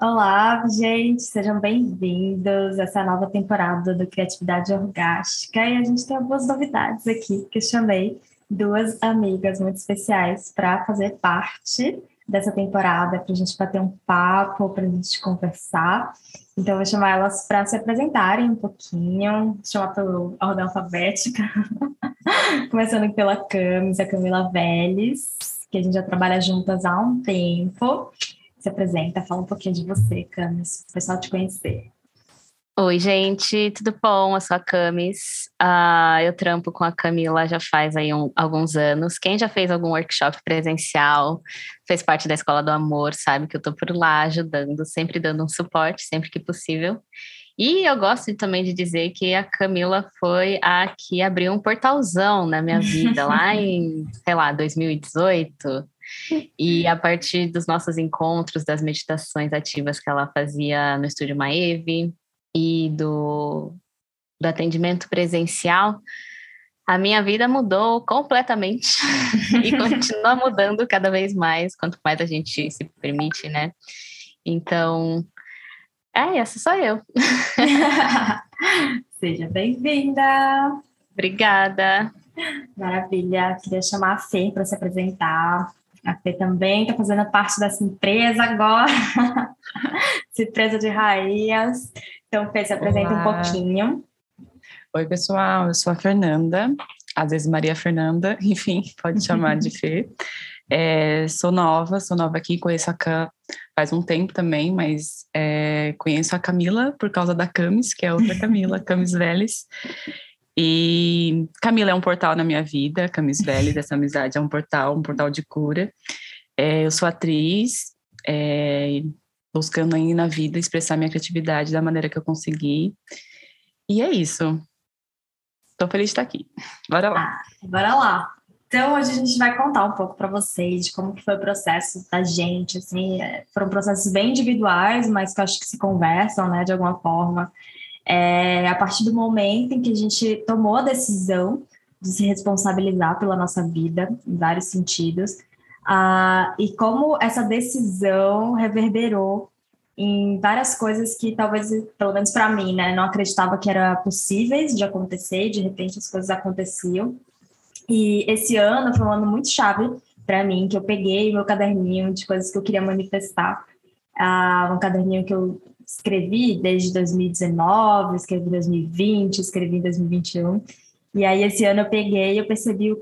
Olá, gente, sejam bem-vindos a essa nova temporada do Criatividade Orgástica. E a gente tem algumas novidades aqui que eu chamei duas amigas muito especiais para fazer parte dessa temporada, para a gente bater um papo, para a gente conversar. Então, eu vou chamar elas para se apresentarem um pouquinho, chamar pela ordem alfabética, começando pela Camis, a Camila Vélez, que a gente já trabalha juntas há um tempo. Se apresenta, fala um pouquinho de você, Camis, para o pessoal te conhecer. Oi, gente, tudo bom? Eu sou a Camis. Uh, eu trampo com a Camila já faz aí um, alguns anos. Quem já fez algum workshop presencial, fez parte da Escola do Amor, sabe que eu tô por lá ajudando, sempre dando um suporte, sempre que possível. E eu gosto também de dizer que a Camila foi a que abriu um portalzão na minha vida, lá em, sei lá, 2018. E a partir dos nossos encontros, das meditações ativas que ela fazia no Estúdio Maeve, e do, do atendimento presencial, a minha vida mudou completamente e continua mudando cada vez mais, quanto mais a gente se permite, né? Então, é, essa sou eu. Seja bem-vinda. Obrigada. Maravilha. Queria chamar a Fê para se apresentar. A Fê também está fazendo parte dessa empresa agora, essa empresa de rainhas. Então, Fê, se apresenta Olá. um pouquinho. Oi, pessoal, eu sou a Fernanda, às vezes Maria Fernanda, enfim, pode chamar de Fê. É, sou nova, sou nova aqui, conheço a Cam faz um tempo também, mas é, conheço a Camila por causa da Camis, que é outra Camila, Camis Vélez. E Camila é um portal na minha vida, Camis Vélez, essa amizade é um portal, um portal de cura. É, eu sou atriz, é, buscando aí na vida expressar minha criatividade da maneira que eu consegui. E é isso. Estou feliz de estar aqui. Bora lá. Ah, bora lá. Então, hoje a gente vai contar um pouco para vocês de como que foi o processo da gente, assim, é, foram processos bem individuais, mas que eu acho que se conversam, né, de alguma forma. É, a partir do momento em que a gente tomou a decisão de se responsabilizar pela nossa vida, em vários sentidos, ah, e como essa decisão reverberou em várias coisas que talvez, pelo menos para mim, né, não acreditava que era possíveis de acontecer, de repente as coisas aconteciam. E esse ano foi um ano muito chave para mim, que eu peguei meu caderninho de coisas que eu queria manifestar, uh, um caderninho que eu escrevi desde 2019, escrevi em 2020, escrevi em 2021. E aí esse ano eu peguei e eu percebi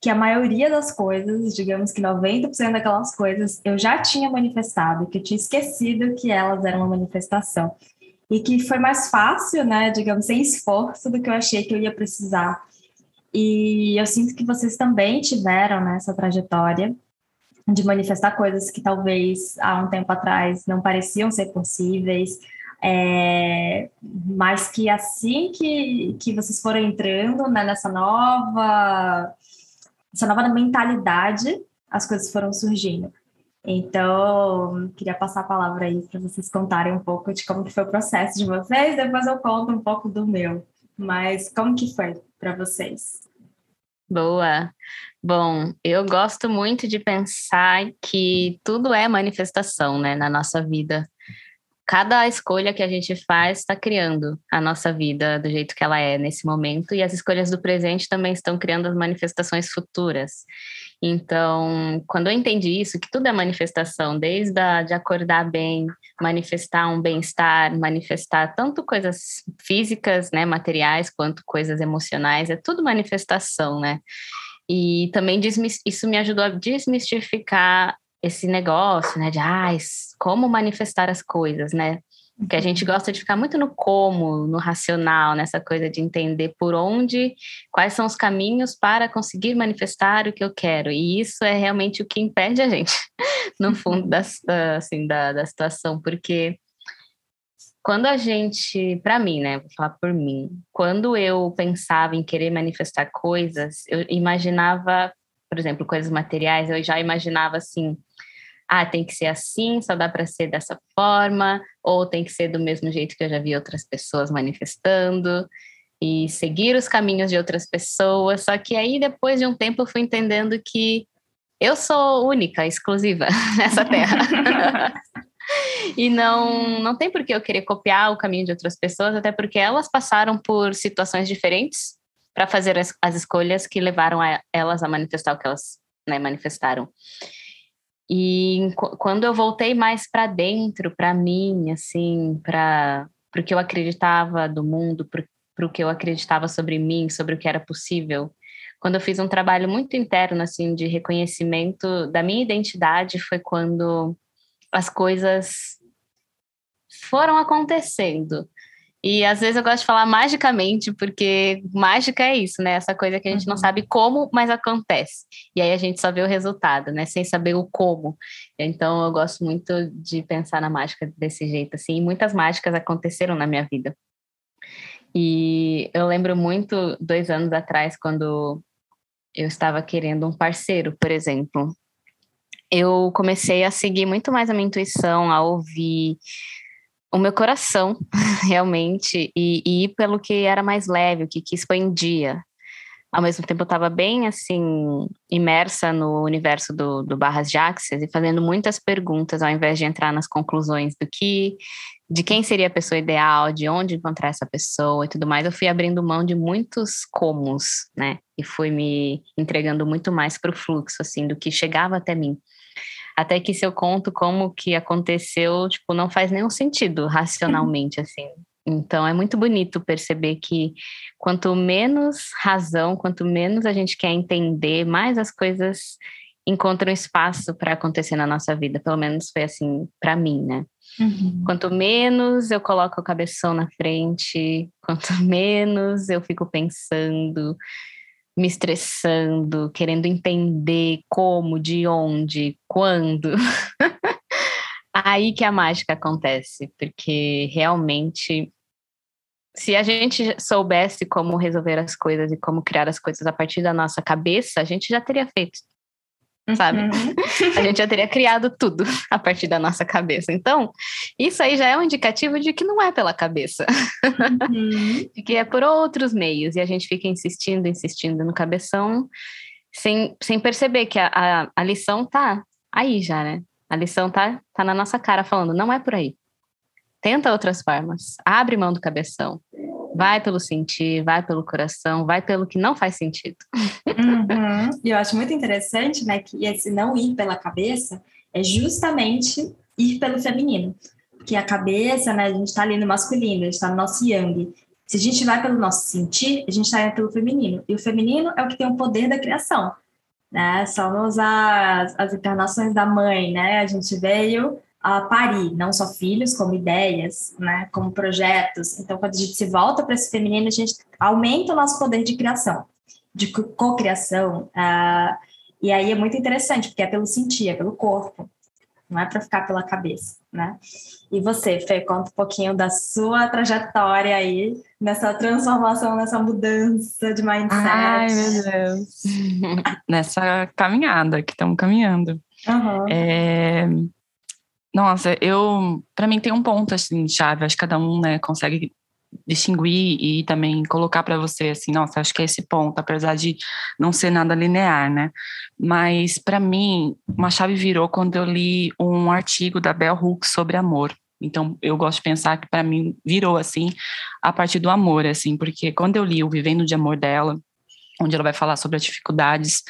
que a maioria das coisas, digamos que 90% daquelas coisas, eu já tinha manifestado, que eu tinha esquecido que elas eram uma manifestação. E que foi mais fácil, né, digamos, sem esforço do que eu achei que eu ia precisar. E eu sinto que vocês também tiveram né, trajetória de manifestar coisas que talvez há um tempo atrás não pareciam ser possíveis, é, mas que assim que, que vocês foram entrando né, nessa nova essa nova mentalidade, as coisas foram surgindo. Então, queria passar a palavra aí para vocês contarem um pouco de como que foi o processo de vocês, depois eu conto um pouco do meu. Mas como que foi para vocês? Boa. Bom, eu gosto muito de pensar que tudo é manifestação, né, na nossa vida cada escolha que a gente faz está criando a nossa vida do jeito que ela é nesse momento, e as escolhas do presente também estão criando as manifestações futuras. Então, quando eu entendi isso, que tudo é manifestação, desde a, de acordar bem, manifestar um bem-estar, manifestar tanto coisas físicas, né, materiais, quanto coisas emocionais, é tudo manifestação, né? E também isso me ajudou a desmistificar esse negócio, né, de ah, como manifestar as coisas, né? Porque a gente uhum. gosta de ficar muito no como, no racional, nessa coisa de entender por onde, quais são os caminhos para conseguir manifestar o que eu quero. E isso é realmente o que impede a gente, no fundo da, assim, da, da situação, porque quando a gente, para mim, né, vou falar por mim, quando eu pensava em querer manifestar coisas, eu imaginava, por exemplo, coisas materiais, eu já imaginava assim, ah, tem que ser assim, só dá para ser dessa forma, ou tem que ser do mesmo jeito que eu já vi outras pessoas manifestando, e seguir os caminhos de outras pessoas. Só que aí, depois de um tempo, eu fui entendendo que eu sou única, exclusiva nessa terra. e não, não tem por que eu querer copiar o caminho de outras pessoas, até porque elas passaram por situações diferentes para fazer as, as, escolhas que levaram a elas a manifestar o que elas né, manifestaram. E quando eu voltei mais para dentro, para mim, assim, para o que eu acreditava do mundo, para o que eu acreditava sobre mim, sobre o que era possível, quando eu fiz um trabalho muito interno, assim, de reconhecimento da minha identidade, foi quando as coisas foram acontecendo. E às vezes eu gosto de falar magicamente, porque mágica é isso, né? Essa coisa que a gente uhum. não sabe como, mas acontece. E aí a gente só vê o resultado, né? Sem saber o como. Então eu gosto muito de pensar na mágica desse jeito, assim. E muitas mágicas aconteceram na minha vida. E eu lembro muito, dois anos atrás, quando eu estava querendo um parceiro, por exemplo. Eu comecei a seguir muito mais a minha intuição, a ouvir o meu coração, realmente, e, e, ir pelo que era mais leve, o que, que expandia. Ao mesmo tempo, eu estava bem, assim, imersa no universo do, do Barras de Axis e fazendo muitas perguntas, ao invés de entrar nas conclusões do que, de quem seria a pessoa ideal, de onde encontrar essa pessoa e tudo mais. Eu fui abrindo mão de muitos comos, né? E fui me entregando muito mais para o fluxo, assim, do que chegava até mim. Até que se eu conto como que aconteceu, tipo, não faz nenhum sentido racionalmente, assim. Então é muito bonito perceber que quanto menos razão, quanto menos a gente quer entender, mais as coisas encontram espaço para acontecer na nossa vida. Pelo menos foi assim para mim, né? Uhum. Quanto menos eu coloco o cabeção na frente, quanto menos eu fico pensando, me estressando, querendo entender como, de onde, quando. Aí que a mágica acontece, porque realmente, se a gente soubesse como resolver as coisas e como criar as coisas a partir da nossa cabeça, a gente já teria feito sabe? Uhum. a gente já teria criado tudo a partir da nossa cabeça. Então, isso aí já é um indicativo de que não é pela cabeça, uhum. de que é por outros meios. E a gente fica insistindo, insistindo no cabeção, sem, sem perceber que a, a, a lição tá aí já, né? A lição tá, tá na nossa cara, falando, não é por aí. Tenta outras formas. Abre mão do cabeção. Vai pelo sentir, vai pelo coração, vai pelo que não faz sentido. Uhum. E eu acho muito interessante, né, que esse não ir pela cabeça é justamente ir pelo feminino. Porque a cabeça, né, a gente está ali no masculino, a gente está no nosso yang. Se a gente vai pelo nosso sentir, a gente está indo pelo feminino. E o feminino é o que tem o poder da criação. Né? Somos as, as encarnações da mãe, né? A gente veio a parir, não só filhos, como ideias, né, como projetos. Então, quando a gente se volta para esse feminino, a gente aumenta o nosso poder de criação, de cocriação. Uh, e aí é muito interessante, porque é pelo sentir, é pelo corpo, não é para ficar pela cabeça, né? E você, Fê, conta um pouquinho da sua trajetória aí, nessa transformação, nessa mudança de mindset. Ai, meu Deus. nessa caminhada que estamos caminhando. Uhum. É, nossa, eu, para mim tem um ponto assim chave, acho que cada um, né, consegue distinguir e também colocar para você assim, nossa, acho que é esse ponto, apesar de não ser nada linear, né? Mas para mim, uma chave virou quando eu li um artigo da Bell Hooks sobre amor. Então, eu gosto de pensar que para mim virou assim a partir do amor, assim, porque quando eu li o Vivendo de Amor dela, onde ela vai falar sobre as dificuldades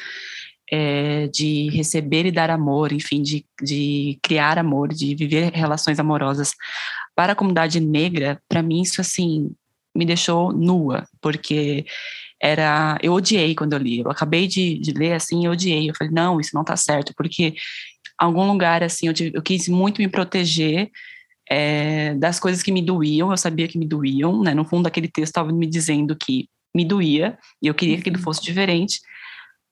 é, de receber e dar amor, enfim, de, de criar amor, de viver relações amorosas. Para a comunidade negra, para mim isso assim me deixou nua, porque era eu odiei quando eu li. Eu acabei de, de ler assim, eu odiei. Eu falei não, isso não está certo, porque algum lugar assim eu, eu quis muito me proteger é, das coisas que me doíam. Eu sabia que me doíam, né? No fundo, aquele texto estava me dizendo que me doía e eu queria que aquilo uhum. fosse diferente.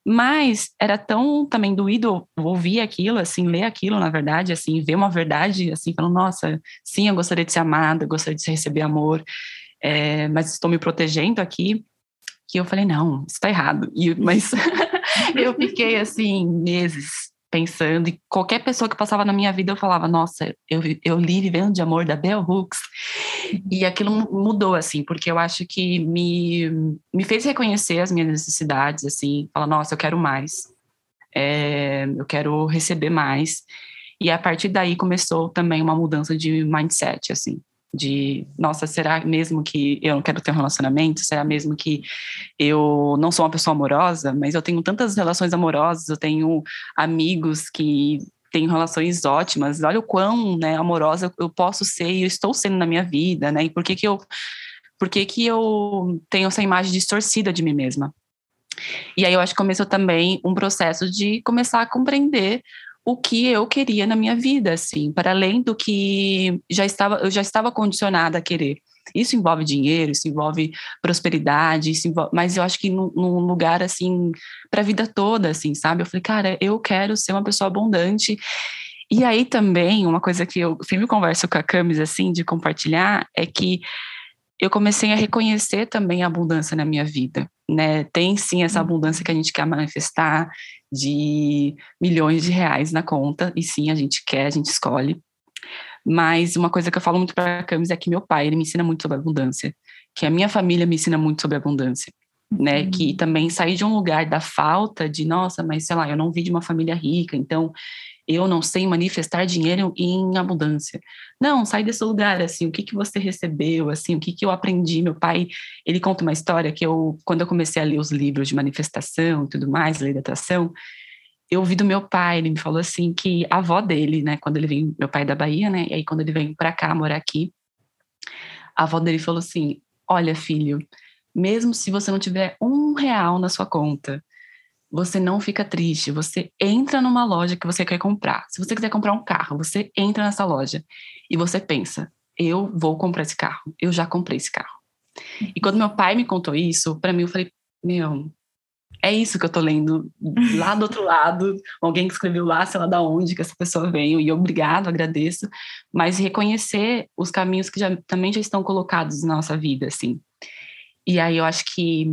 Mas era tão também doído ouvir aquilo, assim, ler aquilo, na verdade, assim, ver uma verdade, assim, falando, nossa, sim, eu gostaria de ser amada, gostaria de receber amor, é, mas estou me protegendo aqui, que eu falei, não, isso está errado. E, mas eu fiquei, assim, meses pensando, e qualquer pessoa que passava na minha vida, eu falava, nossa, eu, eu li Vivendo de Amor, da Bell Hooks, e aquilo mudou, assim, porque eu acho que me, me fez reconhecer as minhas necessidades, assim, falar, nossa, eu quero mais, é, eu quero receber mais, E a partir daí começou também uma mudança de mindset, assim, de, nossa, será mesmo que eu não quero ter um relacionamento? Será mesmo que eu não sou uma pessoa amorosa? Mas eu tenho tantas relações amorosas, eu tenho amigos que têm relações ótimas, olha o quão né, amorosa eu posso ser e eu estou sendo na minha vida, né? E por que que eu, por que que eu tenho essa imagem distorcida de mim mesma? E aí eu acho que começou também um processo de começar a compreender o que eu queria na minha vida, assim, para além do que já estava, eu já estava condicionada a querer. Isso envolve dinheiro, isso envolve prosperidade, isso envolve, mas eu acho que num, num lugar assim para a vida toda, assim, sabe? Eu falei, cara, eu quero ser uma pessoa abundante. E aí também uma coisa que eu sempre converso com a Camis assim de compartilhar é que eu comecei a reconhecer também a abundância na minha vida, né? Tem sim essa uhum. abundância que a gente quer manifestar de milhões de reais na conta, e sim, a gente quer, a gente escolhe. Mas uma coisa que eu falo muito para a Camis é que meu pai, ele me ensina muito sobre abundância, que a minha família me ensina muito sobre abundância, né? Uhum. Que também sair de um lugar da falta de, nossa, mas sei lá, eu não vi de uma família rica, então eu não sei manifestar dinheiro em abundância. Não, sai desse lugar, assim, o que, que você recebeu, assim, o que, que eu aprendi. Meu pai, ele conta uma história que eu, quando eu comecei a ler os livros de manifestação e tudo mais, lei da atração, eu ouvi do meu pai, ele me falou assim que a avó dele, né, quando ele veio, meu pai é da Bahia, né, e aí quando ele veio para cá, morar aqui, a avó dele falou assim, olha filho, mesmo se você não tiver um real na sua conta, você não fica triste, você entra numa loja que você quer comprar. Se você quiser comprar um carro, você entra nessa loja e você pensa: eu vou comprar esse carro, eu já comprei esse carro. E quando meu pai me contou isso, para mim eu falei: meu, é isso que eu tô lendo lá do outro lado, alguém que escreveu lá, sei lá da onde que essa pessoa veio, e obrigado, agradeço, mas reconhecer os caminhos que já, também já estão colocados na nossa vida, assim. E aí eu acho que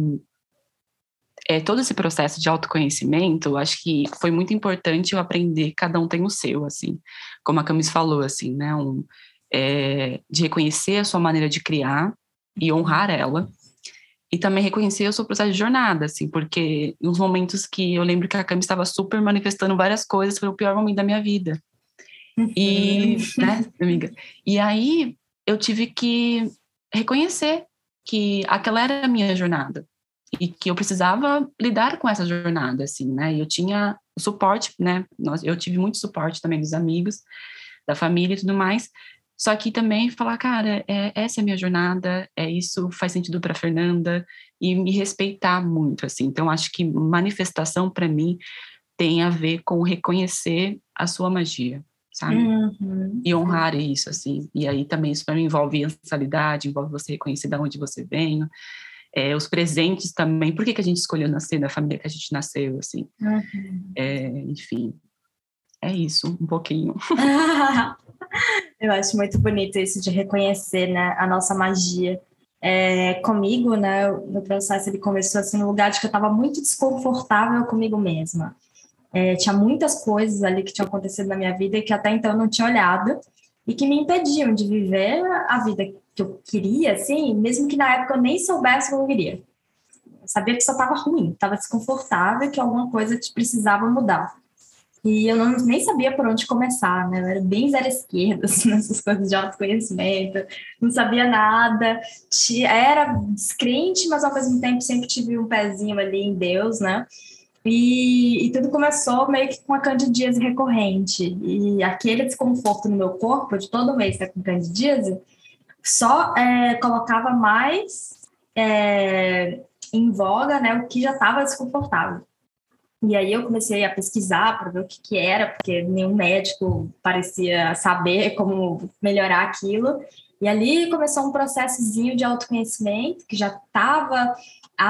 é, todo esse processo de autoconhecimento, acho que foi muito importante eu aprender, cada um tem o seu, assim, como a Camis falou, assim, né, um, é, de reconhecer a sua maneira de criar e honrar ela, e também reconhecer o seu processo de jornada, assim, porque nos momentos que eu lembro que a Camis estava super manifestando várias coisas, foi o pior momento da minha vida. E, uhum. né, amiga? E aí eu tive que reconhecer que aquela era a minha jornada, e que eu precisava lidar com essa jornada, assim, né? E eu tinha o suporte, né? Eu tive muito suporte também dos amigos, da família e tudo mais. Só que também falar, cara, é, essa é a minha jornada, é isso faz sentido para Fernanda e me respeitar muito, assim. Então acho que manifestação para mim tem a ver com reconhecer a sua magia, sabe? Uhum. E honrar isso, assim. E aí também isso para mim envolve ancestralidade, envolve você reconhecer de onde você vem, é, os presentes também, por que, que a gente escolheu nascer na família que a gente nasceu, assim. Uhum. É, enfim, é isso, um pouquinho. Eu acho muito bonito isso de reconhecer né, a nossa magia. É, comigo, né, no processo ele começou assim no lugar de que eu estava muito desconfortável comigo mesma. É, tinha muitas coisas ali que tinham acontecido na minha vida que até então eu não tinha olhado e que me impediam de viver a vida que eu queria, assim, mesmo que na época eu nem soubesse como eu queria. Eu sabia que só estava ruim, estava desconfortável, que alguma coisa precisava mudar. E eu não, nem sabia por onde começar, né? Eu era bem zero esquerda, assim, nessas coisas de autoconhecimento, não sabia nada. Era descrente, mas ao mesmo tempo sempre tive um pezinho ali em Deus, né? E, e, tudo começou meio que com a candidíase recorrente. E aquele desconforto no meu corpo, de todo mês estar com candidíase, só é, colocava mais é, em voga né, o que já estava desconfortável. E aí eu comecei a pesquisar para ver o que, que era, porque nenhum médico parecia saber como melhorar aquilo. E ali começou um processozinho de autoconhecimento que já estava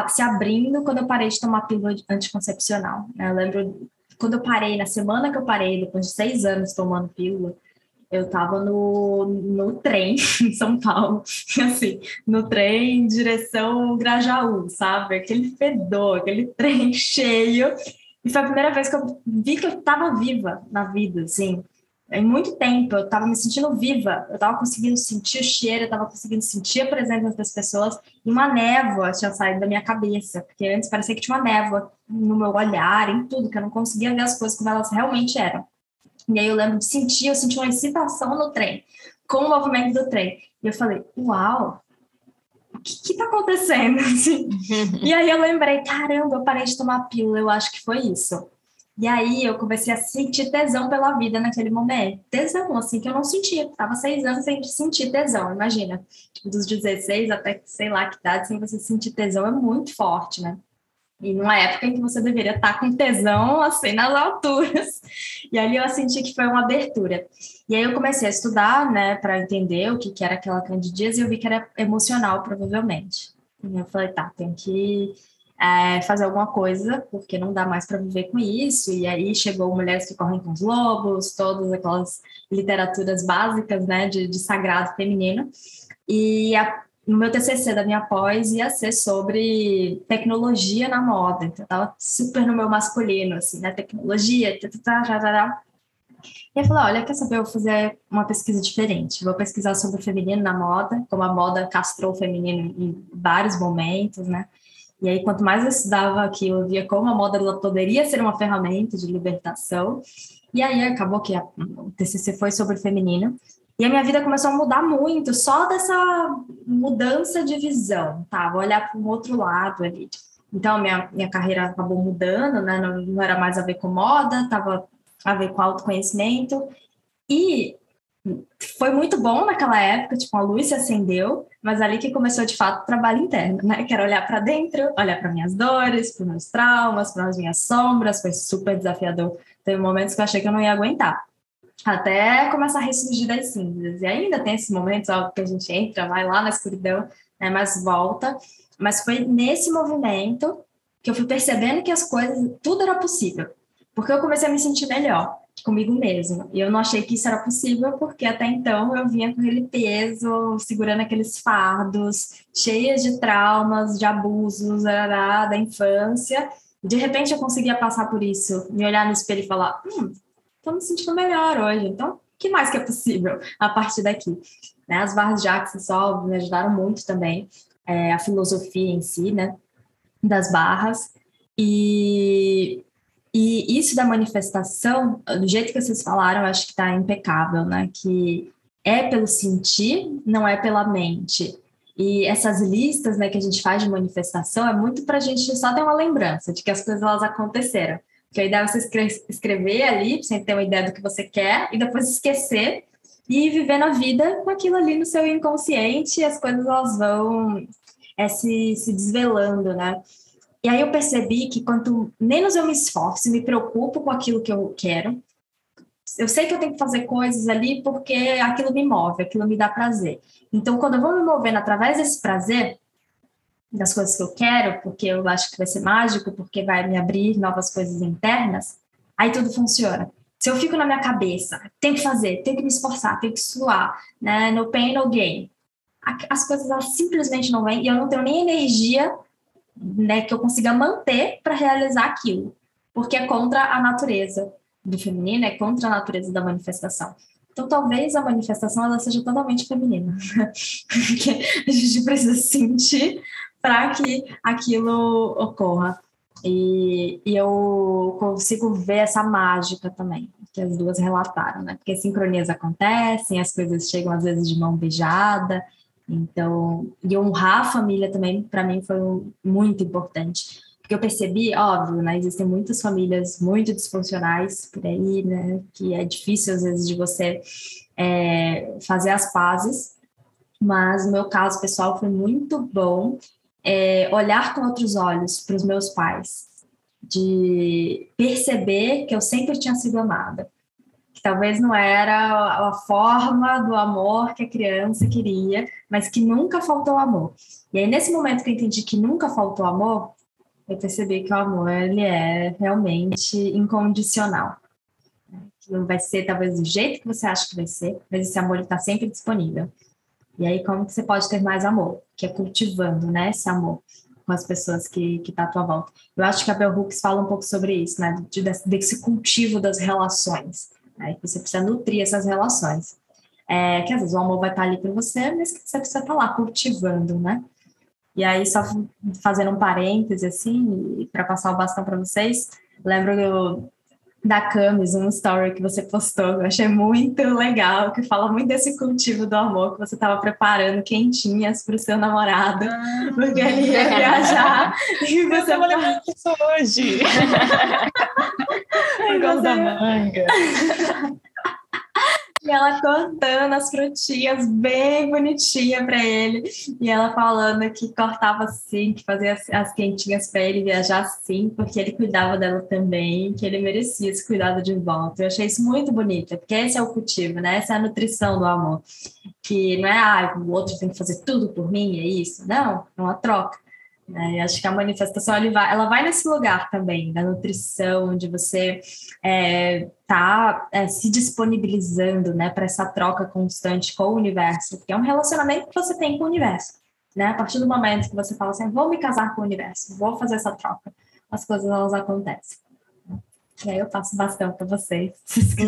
se abrindo quando eu parei de tomar pílula anticoncepcional. Eu lembro quando eu parei, na semana que eu parei, depois de seis anos tomando pílula, eu estava no, no trem em São Paulo, assim, no trem em direção Grajaú, sabe? Aquele fedor, aquele trem cheio. E foi a primeira vez que eu vi que eu estava viva na vida, assim. Em muito tempo eu estava me sentindo viva, eu estava conseguindo sentir o cheiro, eu estava conseguindo sentir a presença das pessoas e uma névoa tinha saído da minha cabeça, porque antes parecia que tinha uma névoa no meu olhar, em tudo, que eu não conseguia ver as coisas como elas realmente eram. E aí eu lembro de sentir, eu senti uma excitação no trem, com o movimento do trem. E eu falei, uau, o que está acontecendo? Assim. e aí eu lembrei, caramba, eu parei de tomar pílula, eu acho que foi isso. E aí eu comecei a sentir tesão pela vida naquele momento. Tesão, assim, que eu não sentia. Tava seis anos sem sentir tesão, imagina. Tipo, dos 16 até sei lá que idade, sem você sentir tesão é muito forte, né? E numa época em que você deveria estar com tesão, assim, nas alturas. E ali eu senti que foi uma abertura. E aí eu comecei a estudar, né, para entender o que, que era aquela candidíase e eu vi que era emocional, provavelmente. E eu falei, tá, tem que é, fazer alguma coisa, porque não dá mais para viver com isso. E aí chegou Mulheres que Correm com os Lobos, todas aquelas literaturas básicas, né, de, de sagrado feminino. E a, no meu TCC da minha pós ia ser sobre tecnologia na moda. Então, eu tava super no meu masculino, assim, né, tecnologia, tá, tá, tá, tá, e eu falei, olha, quer saber, eu vou fazer uma pesquisa diferente. Vou pesquisar sobre o feminino na moda, como a moda castrou o feminino em vários momentos, né? E aí, quanto mais eu estudava aquilo, eu via como a moda poderia ser uma ferramenta de libertação. E aí, acabou que a, o TCC foi sobre o feminino. E a minha vida começou a mudar muito, só dessa mudança de visão, tá? Vou olhar para um outro lado ali. Então, minha, minha carreira acabou mudando, né? Não, não era mais a ver com moda, estava a ver com autoconhecimento. E foi muito bom naquela época, tipo, a luz se acendeu, mas ali que começou de fato o trabalho interno, né? Que era olhar para dentro, olhar para minhas dores, para meus traumas, para as minhas sombras, foi super desafiador. Teve momentos que eu achei que eu não ia aguentar. Até começar a ressurgir das cinzas. E ainda tem esses momentos ó, que a gente entra, vai lá na escuridão, né, mas volta. Mas foi nesse movimento que eu fui percebendo que as coisas, tudo era possível. Porque eu comecei a me sentir melhor comigo mesma. E eu não achei que isso era possível, porque até então eu vinha com aquele peso, segurando aqueles fardos, cheias de traumas, de abusos da infância. De repente eu conseguia passar por isso, me olhar no espelho e falar: hum, estou me sentindo melhor hoje, então o que mais que é possível a partir daqui? Né? As barras de Axis, óbvio, me ajudaram muito também, é, a filosofia em si, né, das barras. E e isso da manifestação, do jeito que vocês falaram, acho que está impecável, né? Que é pelo sentir, não é pela mente. E essas listas né, que a gente faz de manifestação é muito para a gente só ter uma lembrança de que as coisas elas aconteceram. Porque a ideia é você escrever ali, você ter uma ideia do que você quer, e depois esquecer e viver na vida com aquilo ali no seu inconsciente, as coisas elas vão é, se, se desvelando, né? E aí eu percebi que quanto menos eu me esforço, me preocupo com aquilo que eu quero, eu sei que eu tenho que fazer coisas ali porque aquilo me move, aquilo me dá prazer. Então, quando eu vou me movendo através desse prazer, das coisas que eu quero, porque eu acho que vai ser mágico, porque vai me abrir novas coisas internas, aí tudo funciona. Se eu fico na minha cabeça, tenho que fazer, tenho que me esforçar, tenho que suar, né? No pain, no gain. As coisas elas simplesmente não vêm e eu não tenho nem energia né, que eu consiga manter para realizar aquilo, porque é contra a natureza do feminino, é contra a natureza da manifestação. Então, talvez a manifestação ela seja totalmente feminina, porque a gente precisa sentir para que aquilo ocorra. E, e, eu consigo ver essa mágica também, que as duas relataram, né? Porque sincronias acontecem, as coisas chegam às vezes de mão beijada, então, e honrar a família também, para mim, foi muito importante. Porque eu percebi, óbvio, né, existem muitas famílias muito disfuncionais por aí, né, que é difícil, às vezes, de você é, fazer as pazes, mas no meu caso pessoal foi muito bom é, olhar com outros olhos para os meus pais, de perceber que eu sempre tinha sido amada, que talvez não era a forma do amor que a criança queria, mas que nunca faltou amor. E aí, nesse momento que eu entendi que nunca faltou amor, eu percebi que o amor ele é realmente incondicional. Que não vai ser talvez do jeito que você acha que vai ser, mas esse amor está sempre disponível. E aí, como que você pode ter mais amor? Que é cultivando, né, esse amor com as pessoas que que tá à tua volta. Eu acho que a Bell Hooks fala um pouco sobre isso, né, de, desse cultivo das relações Aí você precisa nutrir essas relações. É, que às vezes o amor vai estar ali para você, mas que você precisa estar lá cultivando, né? E aí, só fazendo um parêntese, assim, para passar o bastão para vocês, lembro eu, da Camis, um story que você postou, eu achei muito legal, que fala muito desse cultivo do amor que você estava preparando quentinhas para o seu namorado, ah, porque ele ia viajar e você eu lembrar disso hoje. Por causa da manga. E ela cortando as frutinhas bem bonitinha para ele. E ela falando que cortava assim, que fazia as, as quentinhas para ele viajar assim, porque ele cuidava dela também, que ele merecia esse cuidado de volta. Eu achei isso muito bonito, porque esse é o cultivo, né? Essa é a nutrição do amor. Que não é, ah, o outro tem que fazer tudo por mim, é isso. Não, é uma troca. Né? Acho que a manifestação ela vai, nesse lugar também, da nutrição, de você é, tá é, se disponibilizando né, para essa troca constante com o universo, porque é um relacionamento que você tem com o universo. Né? A partir do momento que você fala assim, vou me casar com o universo, vou fazer essa troca, as coisas elas acontecem. E aí eu passo bastão para vocês.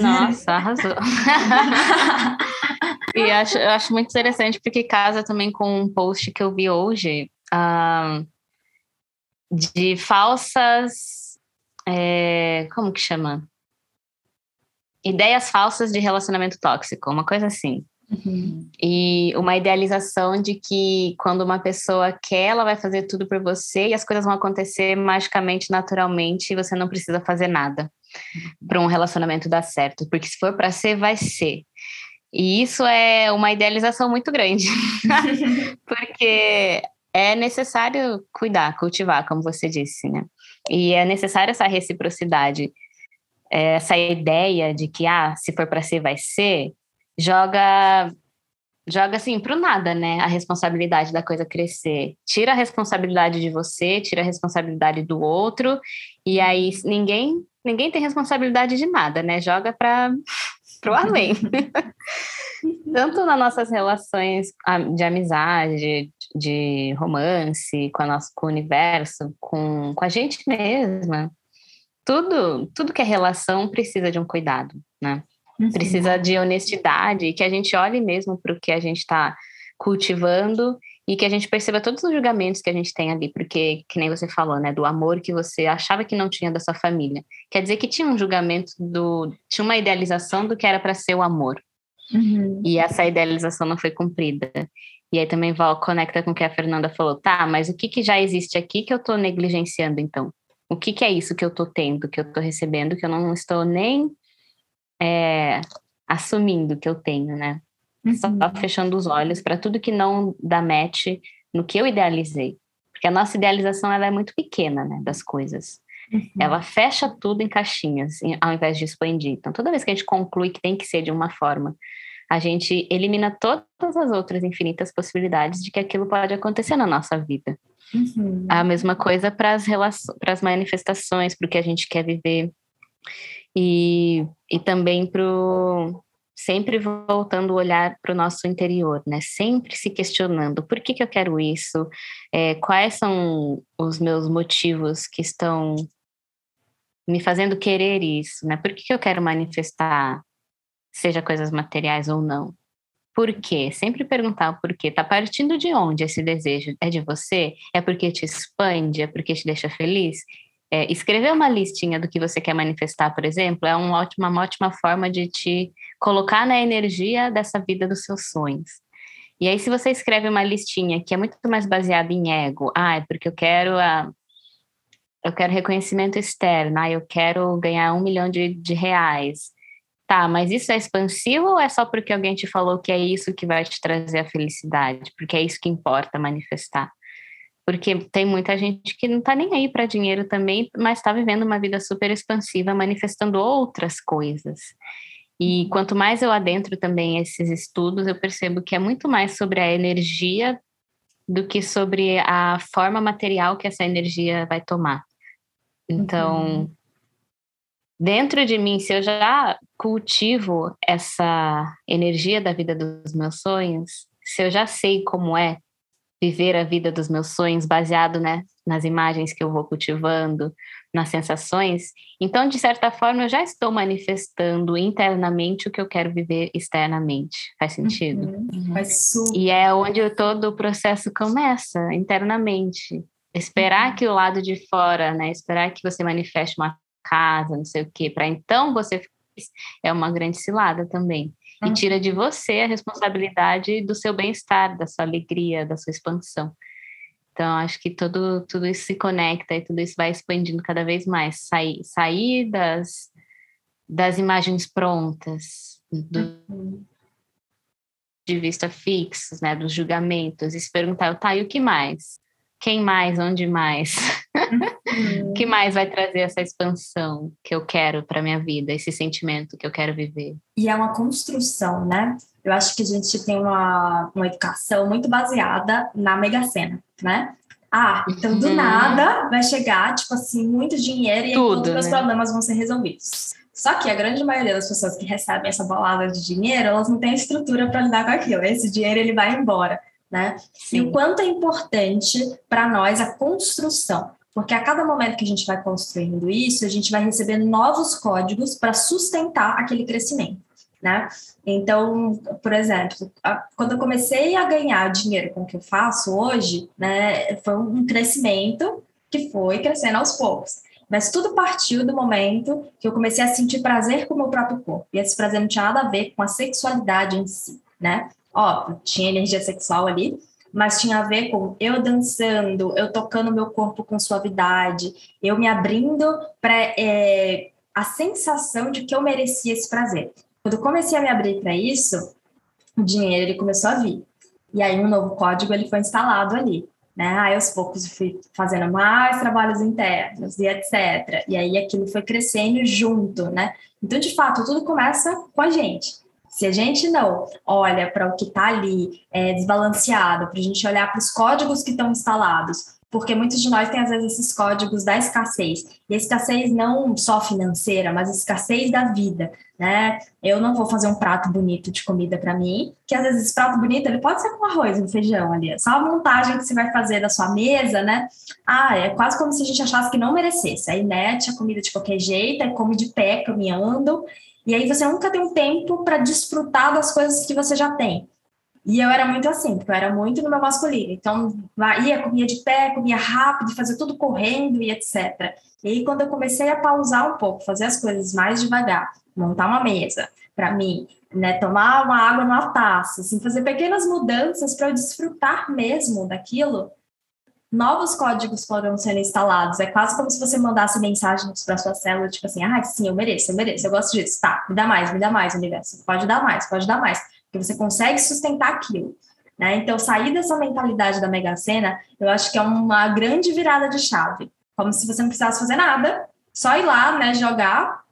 Nossa, arrasou. e acho, eu acho muito interessante porque casa também com um post que eu vi hoje. De falsas. É, como que chama? Ideias falsas de relacionamento tóxico, uma coisa assim. Uhum. E uma idealização de que quando uma pessoa quer, ela vai fazer tudo por você e as coisas vão acontecer magicamente, naturalmente, e você não precisa fazer nada uhum. para um relacionamento dar certo. Porque se for para ser, vai ser. E isso é uma idealização muito grande. porque é necessário cuidar, cultivar, como você disse, né? E é necessária essa reciprocidade, essa ideia de que, ah, se for para ser, vai ser, joga joga assim para o nada, né? A responsabilidade da coisa crescer. Tira a responsabilidade de você, tira a responsabilidade do outro, e aí ninguém ninguém tem responsabilidade de nada, né? Joga para o além. Tanto nas nossas relações de amizade, de romance, com, a nossa, com o universo, com, com a gente mesma. Tudo, tudo que é relação precisa de um cuidado, né? Uhum. Precisa de honestidade, que a gente olhe mesmo para o que a gente está cultivando e que a gente perceba todos os julgamentos que a gente tem ali, porque, que nem você falou, né, do amor que você achava que não tinha da sua família. Quer dizer que tinha um julgamento do. tinha uma idealização do que era para ser o amor. Uhum. E essa idealização não foi cumprida. E aí também Val conecta com o que a Fernanda falou. Tá, mas o que, que já existe aqui que eu estou negligenciando, então? O que, que é isso que eu estou tendo, que eu estou recebendo, que eu não estou nem é, assumindo que eu tenho, né? Uhum. Só fechando os olhos para tudo que não dá match no que eu idealizei. Porque a nossa idealização ela é muito pequena, né, das coisas. Uhum. Ela fecha tudo em caixinhas, ao invés de expandir. Então, toda vez que a gente conclui que tem que ser de uma forma a gente elimina todas as outras infinitas possibilidades de que aquilo pode acontecer na nossa vida. Uhum. A mesma coisa para as relações, para as manifestações, para o que a gente quer viver. E, e também para sempre voltando o olhar para o nosso interior, né? Sempre se questionando por que, que eu quero isso, é, quais são os meus motivos que estão me fazendo querer isso, né? Por que, que eu quero manifestar seja coisas materiais ou não. Por quê? Sempre perguntar o porquê. Tá partindo de onde esse desejo? É de você? É porque te expande? É porque te deixa feliz? É, escrever uma listinha do que você quer manifestar, por exemplo, é uma ótima, uma ótima forma de te colocar na energia dessa vida dos seus sonhos. E aí, se você escreve uma listinha que é muito mais baseada em ego, ah, é porque eu quero a, eu quero reconhecimento externo, ah, eu quero ganhar um milhão de, de reais, Tá, mas isso é expansivo ou é só porque alguém te falou que é isso que vai te trazer a felicidade? Porque é isso que importa manifestar. Porque tem muita gente que não tá nem aí para dinheiro também, mas está vivendo uma vida super expansiva, manifestando outras coisas. E quanto mais eu adentro também esses estudos, eu percebo que é muito mais sobre a energia do que sobre a forma material que essa energia vai tomar. Então, uhum dentro de mim, se eu já cultivo essa energia da vida dos meus sonhos, se eu já sei como é viver a vida dos meus sonhos baseado né, nas imagens que eu vou cultivando, nas sensações, então, de certa forma, eu já estou manifestando internamente o que eu quero viver externamente. Faz sentido? Uhum. Faz super. E é onde todo o processo começa, internamente. Esperar uhum. que o lado de fora, né? Esperar que você manifeste uma casa, não sei o quê, para então você é uma grande cilada também. E uhum. tira de você a responsabilidade do seu bem-estar, da sua alegria, da sua expansão. Então, acho que tudo, tudo isso se conecta e tudo isso vai expandindo cada vez mais. Sair, sair das, das imagens prontas, do, uhum. de vista fixos, né, dos julgamentos, e se perguntar, tá, e o que mais? Quem mais? Onde mais? Uhum. O que mais vai trazer essa expansão que eu quero para minha vida, esse sentimento que eu quero viver? E é uma construção, né? Eu acho que a gente tem uma, uma educação muito baseada na mega sena, né? Ah, então do uhum. nada vai chegar, tipo assim, muito dinheiro e Tudo, todos os meus né? problemas vão ser resolvidos. Só que a grande maioria das pessoas que recebem essa bolada de dinheiro, elas não têm estrutura para lidar com aquilo. Esse dinheiro ele vai embora, né? Sim. E o quanto é importante para nós a construção. Porque a cada momento que a gente vai construindo isso, a gente vai recebendo novos códigos para sustentar aquele crescimento né? Então, por exemplo, quando eu comecei a ganhar dinheiro com o que eu faço hoje, né, foi um crescimento que foi crescendo aos poucos. Mas tudo partiu do momento que eu comecei a sentir prazer com o meu próprio corpo. E esse prazer não tinha nada a ver com a sexualidade em si, né? Ó, tinha energia sexual ali, mas tinha a ver com eu dançando, eu tocando meu corpo com suavidade, eu me abrindo para é, a sensação de que eu merecia esse prazer. Quando comecei a me abrir para isso, o dinheiro ele começou a vir. E aí um novo código ele foi instalado ali, né? Aí aos poucos fui fazendo mais trabalhos internos e etc. E aí aquilo foi crescendo junto, né? Então, de fato, tudo começa com a gente. Se a gente não olha para o que está ali é, desbalanceado, para a gente olhar para os códigos que estão instalados, porque muitos de nós têm, às vezes, esses códigos da escassez. E a escassez não só financeira, mas a escassez da vida, né? Eu não vou fazer um prato bonito de comida para mim, que às vezes esse prato bonito ele pode ser com arroz e feijão ali, é só a montagem que você vai fazer da sua mesa, né? Ah, é quase como se a gente achasse que não merecesse. Aí mete a comida de qualquer jeito, aí come de pé, caminhando, e aí você nunca tem um tempo para desfrutar das coisas que você já tem. E eu era muito assim, porque eu era muito no meu masculino. Então, ia, comia de pé, comia rápido, fazia tudo correndo e etc. E aí, quando eu comecei a pausar um pouco, fazer as coisas mais devagar, montar uma mesa para mim, né, tomar uma água numa taça, assim, fazer pequenas mudanças para eu desfrutar mesmo daquilo, novos códigos foram sendo instalados. É quase como se você mandasse mensagens para sua célula, tipo assim, ah, sim, eu mereço, eu mereço, eu gosto disso. Tá, me dá mais, me dá mais, universo. Pode dar mais, pode dar mais que você consegue sustentar aquilo. Né? Então, sair dessa mentalidade da Mega Sena, eu acho que é uma grande virada de chave. Como se você não precisasse fazer nada, só ir lá, né, jogar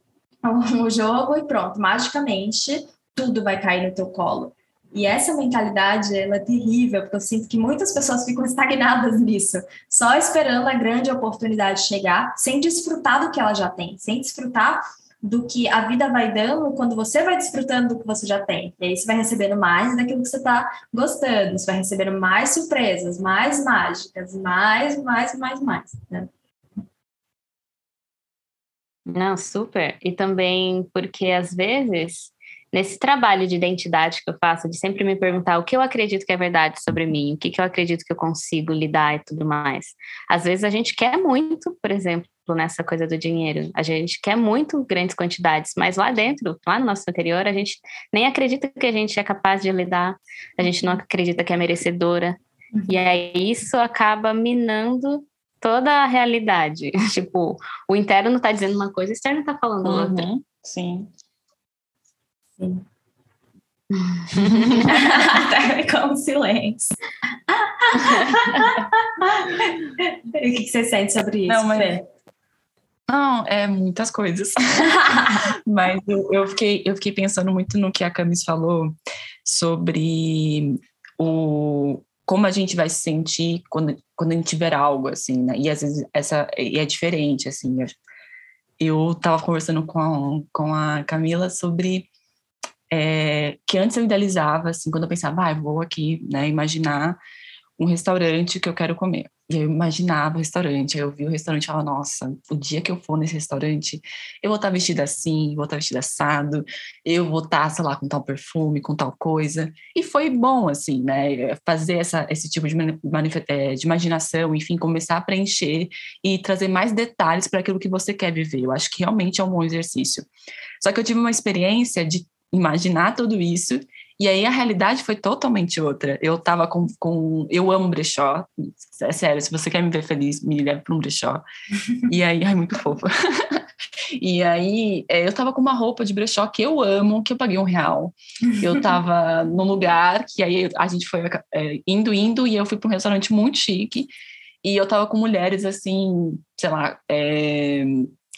o jogo e pronto, magicamente tudo vai cair no teu colo. E essa mentalidade, ela é terrível, porque eu sinto que muitas pessoas ficam estagnadas nisso, só esperando a grande oportunidade chegar, sem desfrutar do que ela já tem, sem desfrutar do que a vida vai dando quando você vai desfrutando do que você já tem. E aí você vai recebendo mais daquilo que você está gostando, você vai recebendo mais surpresas, mais mágicas, mais, mais, mais, mais. Né? Não, super. E também porque às vezes nesse trabalho de identidade que eu faço, de sempre me perguntar o que eu acredito que é verdade sobre mim, o que, que eu acredito que eu consigo lidar e tudo mais. Às vezes a gente quer muito, por exemplo, nessa coisa do dinheiro. A gente quer muito grandes quantidades, mas lá dentro, lá no nosso interior, a gente nem acredita que a gente é capaz de lidar, a gente não acredita que é merecedora. Uhum. E aí isso acaba minando toda a realidade. tipo, o interno está dizendo uma coisa, o externo está falando uhum. outra. Sim. Sim. Até com silêncio. o que, você sente sobre isso? Não, mas... Não, é muitas coisas. Mas eu, eu, fiquei, eu fiquei pensando muito no que a Camis falou sobre o como a gente vai se sentir quando, quando a gente tiver algo, assim, né? E às vezes essa e é diferente, assim. Eu estava conversando com a, com a Camila sobre é, que antes eu idealizava, assim, quando eu pensava, ah, vou aqui, né, imaginar um restaurante que eu quero comer. E eu imaginava o restaurante, aí eu vi o restaurante e falava, nossa, o dia que eu for nesse restaurante, eu vou estar vestida assim, vou estar vestida assado, eu vou estar, sei lá, com tal perfume, com tal coisa. E foi bom, assim, né, fazer essa, esse tipo de, é, de imaginação, enfim, começar a preencher e trazer mais detalhes para aquilo que você quer viver. Eu acho que realmente é um bom exercício. Só que eu tive uma experiência de imaginar tudo isso e aí a realidade foi totalmente outra. Eu tava com. com eu amo brechó. É sério, se você quer me ver feliz, me leve para um brechó. e aí, ai, muito fofa. e aí, é, eu tava com uma roupa de brechó que eu amo, que eu paguei um real. Eu tava num lugar que aí a gente foi é, indo, indo, e eu fui para um restaurante muito chique. E eu tava com mulheres assim, sei lá, é,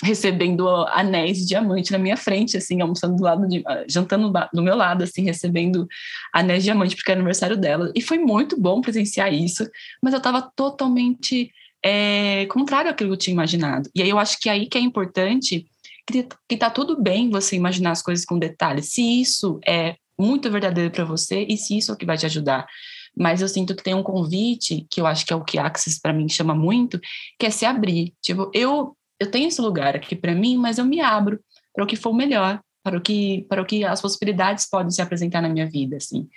recebendo anéis de diamante na minha frente, assim, almoçando do lado de, ah, jantando do meu lado, assim, recebendo anéis de diamante porque era aniversário dela. E foi muito bom presenciar isso, mas eu estava totalmente é, contrário àquilo que eu tinha imaginado. E aí eu acho que aí que é importante que, que tá tudo bem você imaginar as coisas com detalhes, se isso é muito verdadeiro para você e se isso é o que vai te ajudar mas eu sinto que tem um convite, que eu acho que é o que Axis para mim chama muito, que é se abrir. Tipo, eu eu tenho esse lugar aqui para mim, mas eu me abro para o que for melhor, para o que para o que as possibilidades podem se apresentar na minha vida, assim.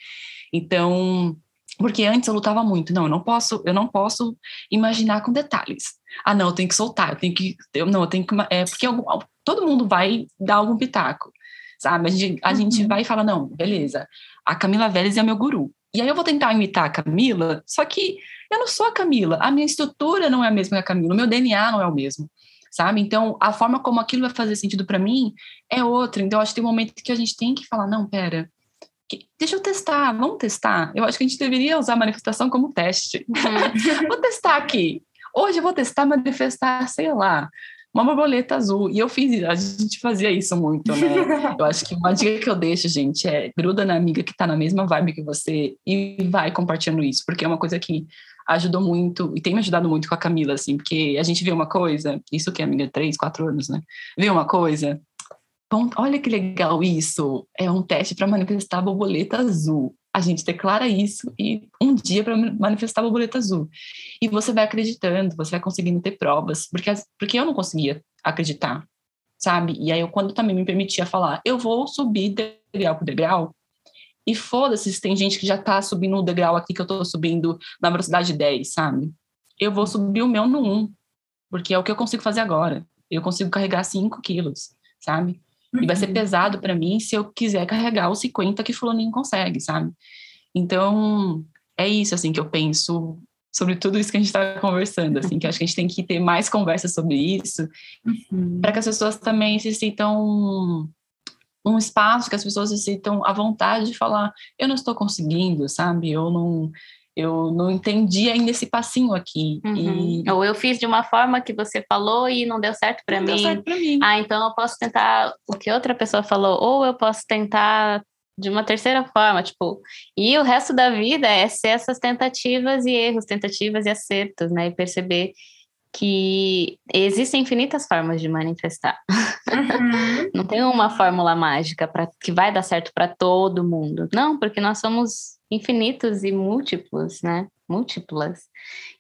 Então, porque antes eu lutava muito, não, eu não posso, eu não posso imaginar com detalhes. Ah, não, eu tenho que soltar, eu tenho que, eu, não, eu tenho que, é porque eu, todo mundo vai dar algum pitaco, sabe? A gente, a uhum. gente vai e fala, não, beleza, a Camila Vélez é meu guru. E aí eu vou tentar imitar a Camila, só que eu não sou a Camila, a minha estrutura não é a mesma que a Camila, o meu DNA não é o mesmo sabe? Então, a forma como aquilo vai fazer sentido para mim é outra. Então, acho que tem um momento que a gente tem que falar, não, pera, deixa eu testar, vamos testar. Eu acho que a gente deveria usar a manifestação como teste. Uhum. vou testar aqui. Hoje eu vou testar manifestar, sei lá, uma borboleta azul. E eu fiz, a gente fazia isso muito, né? Eu acho que uma dica que eu deixo, gente, é gruda na amiga que tá na mesma vibe que você e vai compartilhando isso, porque é uma coisa que ajudou muito, e tem me ajudado muito com a Camila, assim, porque a gente vê uma coisa, isso que é amiga três, quatro anos, né? Vê uma coisa, bom, olha que legal isso, é um teste para manifestar a borboleta azul. A gente declara isso e um dia para manifestar a borboleta azul. E você vai acreditando, você vai conseguindo ter provas, porque, porque eu não conseguia acreditar, sabe? E aí eu, quando também me permitia falar, eu vou subir degrau por degrau, e foda-se se tem gente que já tá subindo o degrau aqui que eu tô subindo na velocidade 10, sabe? Eu vou subir o meu no 1, porque é o que eu consigo fazer agora. Eu consigo carregar 5 quilos, sabe? E vai ser uhum. pesado para mim se eu quiser carregar os 50 que fulaninho consegue, sabe? Então, é isso, assim, que eu penso sobre tudo isso que a gente está conversando, assim, que acho que a gente tem que ter mais conversa sobre isso, uhum. para que as pessoas também se sintam um espaço que as pessoas se sintam à vontade de falar, eu não estou conseguindo, sabe? Eu não eu não entendi ainda esse passinho aqui. Uhum. E... Ou eu fiz de uma forma que você falou e não deu certo para mim. mim. Ah, então eu posso tentar o que outra pessoa falou, ou eu posso tentar de uma terceira forma, tipo, e o resto da vida é ser essas tentativas e erros, tentativas e acertos, né? E perceber que existem infinitas formas de manifestar. Uhum. Não tem uma fórmula mágica para que vai dar certo para todo mundo. Não, porque nós somos infinitos e múltiplos, né? Múltiplas.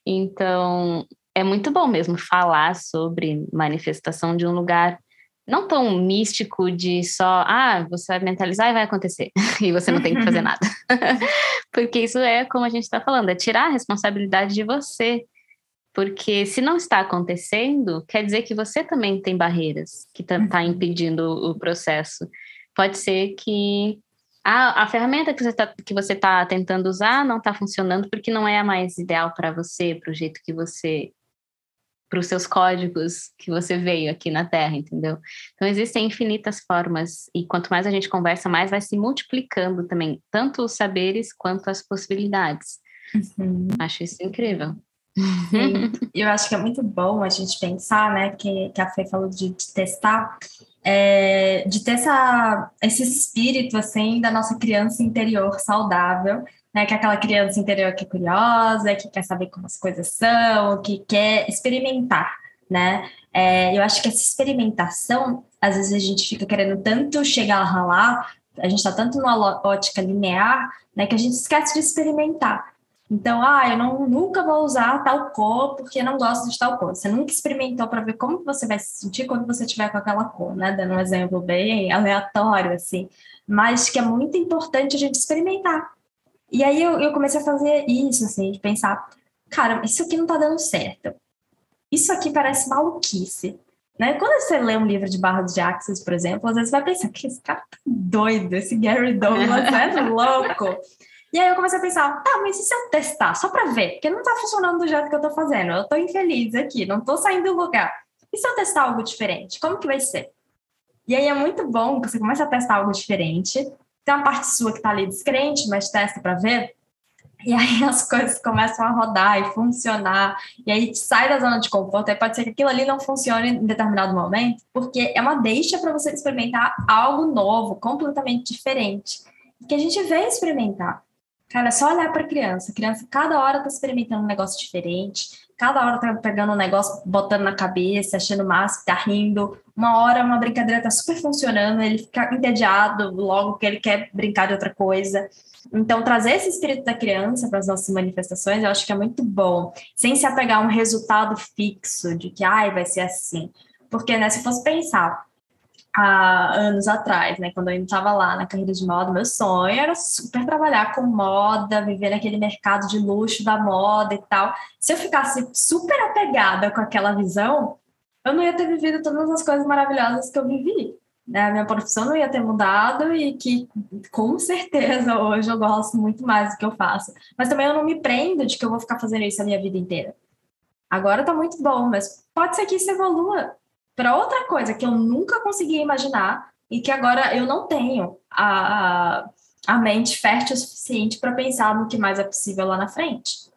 Então, é muito bom mesmo falar sobre manifestação de um lugar não tão místico de só, ah, você vai mentalizar e vai acontecer, e você não tem que fazer nada. Porque isso é, como a gente está falando, é tirar a responsabilidade de você porque se não está acontecendo, quer dizer que você também tem barreiras que estão tá, tá uhum. impedindo o processo. Pode ser que a, a ferramenta que você está tá tentando usar não está funcionando porque não é a mais ideal para você, para o jeito que você para os seus códigos que você veio aqui na Terra, entendeu? Então existem infinitas formas e quanto mais a gente conversa, mais vai se multiplicando também, tanto os saberes quanto as possibilidades. Uhum. Acho isso incrível. Eu acho que é muito bom a gente pensar, né, que, que a Fê falou de, de testar, é, de ter essa, esse espírito, assim, da nossa criança interior saudável, né, que é aquela criança interior que é curiosa, que quer saber como as coisas são, que quer experimentar, né, é, eu acho que essa experimentação, às vezes a gente fica querendo tanto chegar lá, a gente está tanto numa ótica linear, né, que a gente esquece de experimentar, Então, ah, eu não, nunca vou usar tal cor porque não gosto de tal cor. Você nunca experimentou para ver como você vai se sentir quando você tiver com aquela cor, né? Dando um exemplo bem aleatório, assim. Mas que é muito importante a gente experimentar. E aí eu, eu comecei a fazer isso, assim, de pensar, cara, isso aqui não tá dando certo. Isso aqui parece maluquice. Né? Quando você lê um livro de barras de Axis, por exemplo, às vezes você vai pensar que esse cara tá doido, esse Gary Douglas é louco. E aí eu comecei a pensar, tá, mas e se eu testar, só para ver? Porque não tá funcionando do jeito que eu tô fazendo, eu tô infeliz aqui, não tô saindo do lugar. E se eu testar algo diferente, como que vai ser? E aí é muito bom que você começa a testar algo diferente, tem uma parte sua que tá ali descrente, mas testa para ver, e aí as coisas começam a rodar e funcionar, e aí sai da zona de conforto, aí pode ser que aquilo ali não funcione em determinado momento, porque é uma deixa para você experimentar algo novo, completamente diferente, que a gente veio experimentar. Cara, é só olhar para a criança. A criança, cada hora está experimentando um negócio diferente, cada hora está pegando um negócio, botando na cabeça, achando massa, tá rindo. Uma hora uma brincadeira está super funcionando, ele fica entediado logo que ele quer brincar de outra coisa. Então, trazer esse espírito da criança para as nossas manifestações, eu acho que é muito bom, sem se apegar a um resultado fixo de que, ai, vai ser assim. Porque, né, se fosse pensar, há anos atrás, né, quando eu ainda estava lá na carreira de moda, meu sonho era super trabalhar com moda, viver naquele mercado de luxo da moda e tal. Se eu ficasse super apegada com aquela visão, eu não ia ter vivido todas as coisas maravilhosas que eu vivi né, a minha profissão não ia ter mudado e que com certeza hoje eu gosto muito mais do que eu faço. Mas também eu não me prendo de que eu vou ficar fazendo isso a minha vida inteira. Agora tá muito bom, mas pode ser que isso evolua para outra coisa que eu nunca consegui imaginar e que agora eu não tenho a, a mente fértil o suficiente para pensar no que mais é possível lá na frente.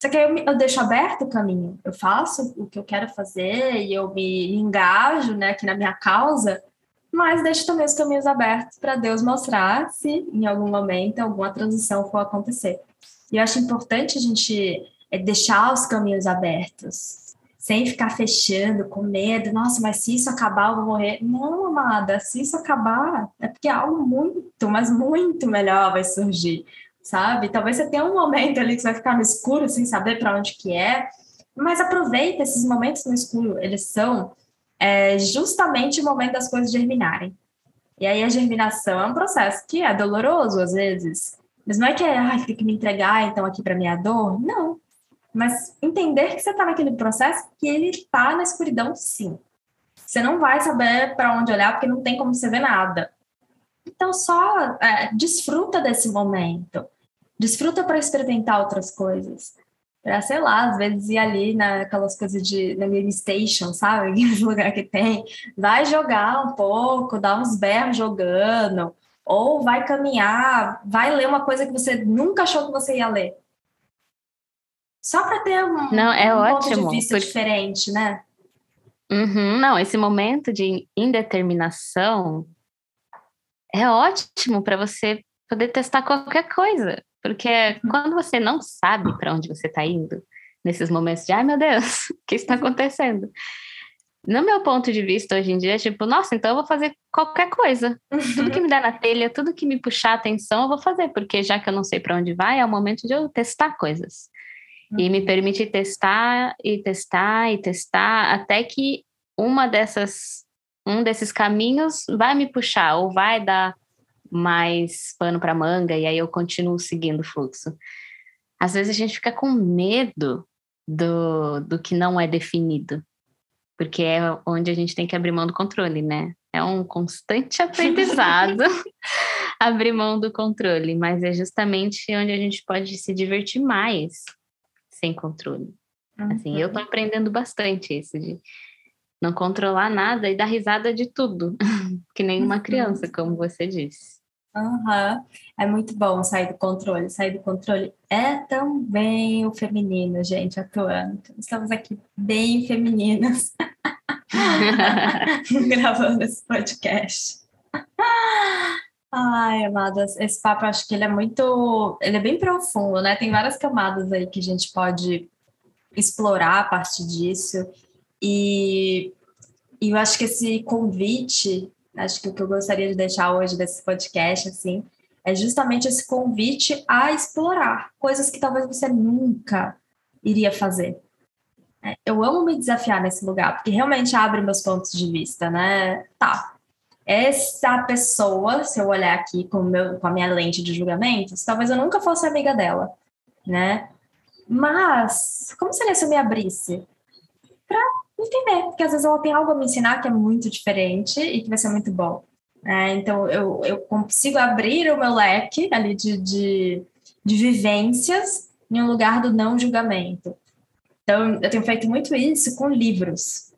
Só que eu, eu deixo aberto o caminho, eu faço o que eu quero fazer e eu me engajo né, aqui na minha causa mas deixo também os caminhos abertos para Deus mostrar se em algum momento alguma transição for acontecer. E eu acho importante a gente é, deixar os caminhos abertos, sem ficar fechando, com medo, nossa, mas se isso acabar eu vou morrer. Não, amada, se isso acabar, é porque algo muito, mas muito melhor vai surgir, sabe? Talvez você tenha um momento ali que você vai ficar no escuro sem saber para onde que é, mas aproveita esses momentos no escuro, eles são é justamente o momento das coisas germinarem. E aí a germinação é um processo que é doloroso às vezes, mas não é que ah, tem que me entregar então aqui para minha dor, não. Mas entender que você está naquele processo que ele está na escuridão, sim. Você não vai saber para onde olhar porque não tem como você ver nada. Então só é, desfruta desse momento, desfruta para experimentar outras coisas para, sei lá, às vezes ir ali naquelas coisas de na game station, sabe? Aqueles lugar que tem, vai jogar um pouco, dar uns berros jogando, ou vai caminhar, vai ler uma coisa que você nunca achou que você ia ler. Só para ter um, não, é um ótimo, ponto de vista porque... diferente, né? Uhum, não, esse momento de indeterminação é ótimo para você poder testar qualquer coisa. Porque quando você não sabe para onde você está indo, nesses momentos de, ai meu Deus, o que está acontecendo? No meu ponto de vista hoje em dia, é tipo, nossa, então eu vou fazer qualquer coisa. Tudo que me der na telha, tudo que me puxar a atenção, eu vou fazer, porque já que eu não sei para onde vai, é o momento de eu testar coisas. E me permitir testar e testar e testar até que uma dessas um desses caminhos vai me puxar ou vai dar mais pano para manga e aí eu continuo seguindo o fluxo. Às vezes a gente fica com medo do, do que não é definido, porque é onde a gente tem que abrir mão do controle, né? É um constante aprendizado abrir mão do controle, mas é justamente onde a gente pode se divertir mais sem controle. Uhum. Assim, eu tô uhum. aprendendo bastante isso de não controlar nada e dar risada de tudo, que nem uma criança, como você disse. Uhum. É muito bom sair do controle. Sair do controle é também o feminino, gente, atuando. Estamos aqui bem femininas gravando esse podcast. Ai, amadas, esse papo acho que ele é muito, ele é bem profundo, né? Tem várias camadas aí que a gente pode explorar a partir disso. E, e eu acho que esse convite Acho que o que eu gostaria de deixar hoje desse podcast, assim, é justamente esse convite a explorar coisas que talvez você nunca iria fazer. É, eu amo me desafiar nesse lugar, porque realmente abre meus pontos de vista, né? Tá. Essa pessoa, se eu olhar aqui com, meu, com a minha lente de julgamentos, talvez eu nunca fosse amiga dela, né? Mas, como seria se eu me abrisse? Para entender, porque às vezes ela tem algo a me ensinar que é muito diferente e que vai ser muito bom. É, então, eu, eu consigo abrir o meu leque ali de, de, de vivências em um lugar do não julgamento. Então, eu tenho feito muito isso com livros,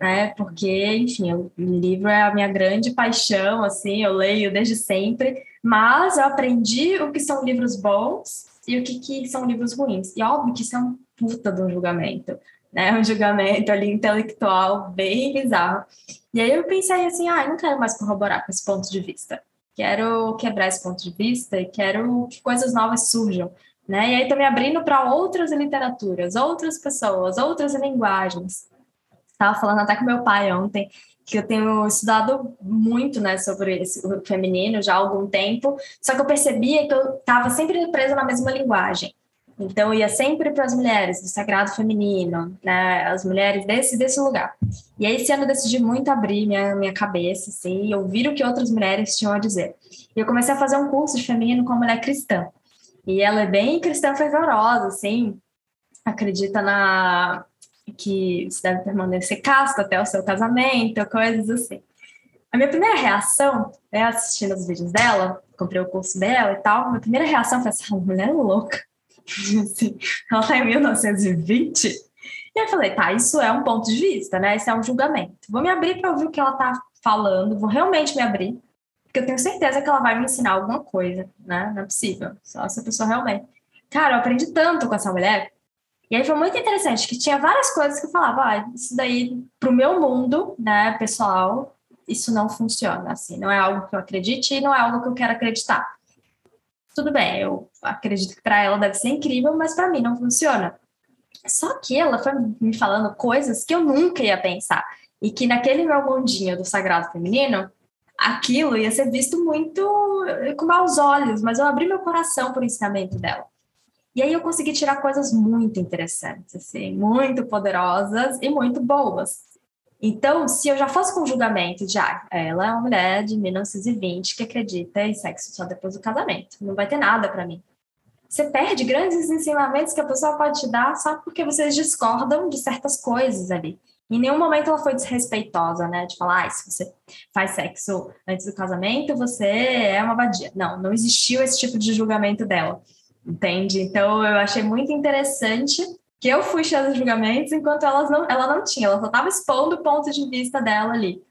né? Porque, enfim, o livro é a minha grande paixão, assim, eu leio desde sempre, mas eu aprendi o que são livros bons e o que, que são livros ruins. E óbvio que isso é um puta de um julgamento, né? Um julgamento ali intelectual bem bizarro. E aí eu pensei assim, ah, não quero mais corroborar com esse ponto de vista. Quero quebrar esse ponto de vista e quero que coisas novas surjam. Né? E aí estou me abrindo para outras literaturas, outras pessoas, outras linguagens. Estava falando até com meu pai ontem que eu tenho estudado muito né, sobre esse, feminino já há algum tempo, só que eu percebia que eu estava sempre presa na mesma linguagem. Então, ia sempre para as mulheres do sagrado feminino, né, as mulheres desse, desse lugar. E aí, esse ano, eu decidi muito abrir minha, minha cabeça, assim, e ouvir o que outras mulheres tinham a dizer. E eu comecei a fazer um curso de feminino com a mulher cristã. E ela é bem cristã fervorosa, assim, acredita na que você deve permanecer casto até o seu casamento, coisas assim. A minha primeira reação, né, assistindo os vídeos dela, comprei o curso dela e tal, minha primeira reação foi essa mulher é louca. Assim, ela tá em 1920. E eu falei, tá, isso é um ponto de vista, né? Isso é um julgamento. Vou me abrir para ouvir o que ela tá falando, vou realmente me abrir porque eu tenho certeza que ela vai me ensinar alguma coisa, né? Não é possível. Só essa pessoa realmente. Cara, eu aprendi tanto com essa mulher. E aí foi muito interessante, que tinha várias coisas que eu falava, ah, isso daí, pro meu mundo, né, pessoal, isso não funciona, assim, não é algo que eu acredite e não é algo que eu quero acreditar. Tudo bem, eu acredito que para ela deve ser incrível, mas para mim não funciona. Só que ela foi me falando coisas que eu nunca ia pensar. E que naquele meu mundinho do sagrado feminino, aquilo ia ser visto muito com maus olhos, mas eu abri meu coração para o ensinamento dela. E aí eu consegui tirar coisas muito interessantes, assim, muito poderosas e muito boas. Então, se eu já fosse com julgamento de, ah, ela é uma mulher de 1920 que acredita em sexo só depois do casamento, não vai ter nada para mim. Você perde grandes ensinamentos que a pessoa pode te dar só porque vocês discordam de certas coisas ali. Em nenhum momento ela foi desrespeitosa, né? De falar, ah, se você faz sexo antes do casamento, você é uma vadia. Não, não existiu esse tipo de julgamento dela, entende? Então eu achei muito interessante que eu fui cheia de julgamentos, enquanto elas não, ela não tinha, ela só estava expondo o ponto de vista dela ali.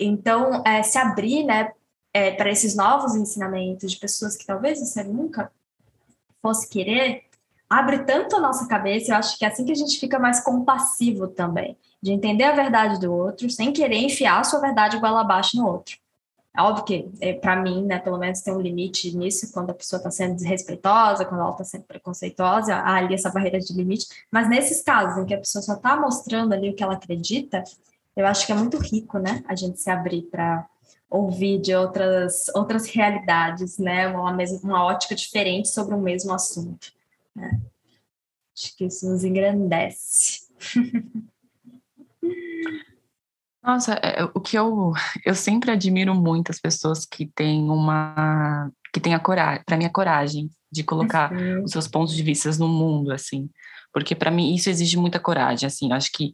Então, é, se abrir, né, é, para esses novos ensinamentos de pessoas que talvez você nunca fosse querer, abre tanto a nossa cabeça, eu acho que é assim que a gente fica mais compassivo também de entender a verdade do outro, sem querer enfiar a sua verdade igual abaixo no outro. Óbvio que, é, para mim, né, pelo menos tem um limite nisso, quando a pessoa está sendo desrespeitosa, quando ela está sendo preconceituosa, há ali essa barreira de limite. Mas nesses casos em que a pessoa só está mostrando ali o que ela acredita, eu acho que é muito rico, né, a gente se abrir para ouvir de outras, outras realidades, né, uma, mesma, uma ótica diferente sobre o mesmo assunto. Né? Acho que isso nos engrandece. Nossa, é, é, o que eu eu sempre admiro muito as pessoas que têm uma que têm a coragem, para mim a coragem de colocar uhum. os seus pontos de vista no mundo assim, porque para mim isso exige muita coragem, assim, acho que